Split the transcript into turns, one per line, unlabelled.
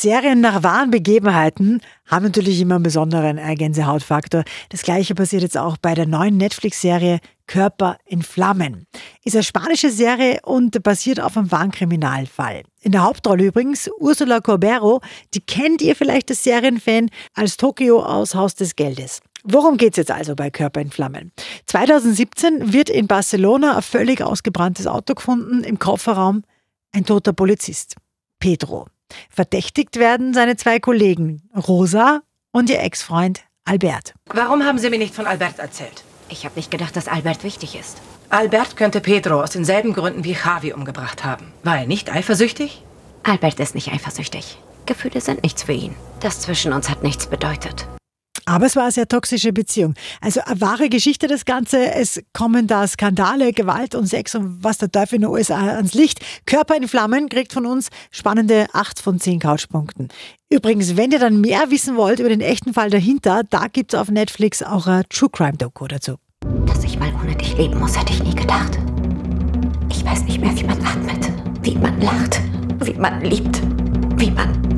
Serien nach wahren Begebenheiten haben natürlich immer einen besonderen äh, Gänsehautfaktor. Das gleiche passiert jetzt auch bei der neuen Netflix-Serie Körper in Flammen. Ist eine spanische Serie und basiert auf einem wahren Kriminalfall. In der Hauptrolle übrigens Ursula Corbero, die kennt ihr vielleicht als Serienfan als Tokio aus Haus des Geldes. Worum geht es jetzt also bei Körper in Flammen? 2017 wird in Barcelona ein völlig ausgebranntes Auto gefunden, im Kofferraum ein toter Polizist, Pedro. Verdächtigt werden seine zwei Kollegen, Rosa und ihr Ex-Freund Albert.
Warum haben Sie mir nicht von Albert erzählt?
Ich habe nicht gedacht, dass Albert wichtig ist.
Albert könnte Pedro aus denselben Gründen wie Javi umgebracht haben. War er nicht eifersüchtig?
Albert ist nicht eifersüchtig. Gefühle sind nichts für ihn. Das zwischen uns hat nichts bedeutet.
Aber es war eine sehr toxische Beziehung. Also eine wahre Geschichte das Ganze. Es kommen da Skandale, Gewalt und Sex und was der Teufel in den USA ans Licht. Körper in Flammen kriegt von uns spannende 8 von 10 Couchpunkten. Übrigens, wenn ihr dann mehr wissen wollt über den echten Fall dahinter, da gibt es auf Netflix auch ein True Crime Doku dazu.
Dass ich mal ohne dich leben muss, hätte ich nie gedacht. Ich weiß nicht mehr, wie man atmet, wie man lacht, wie man liebt, wie man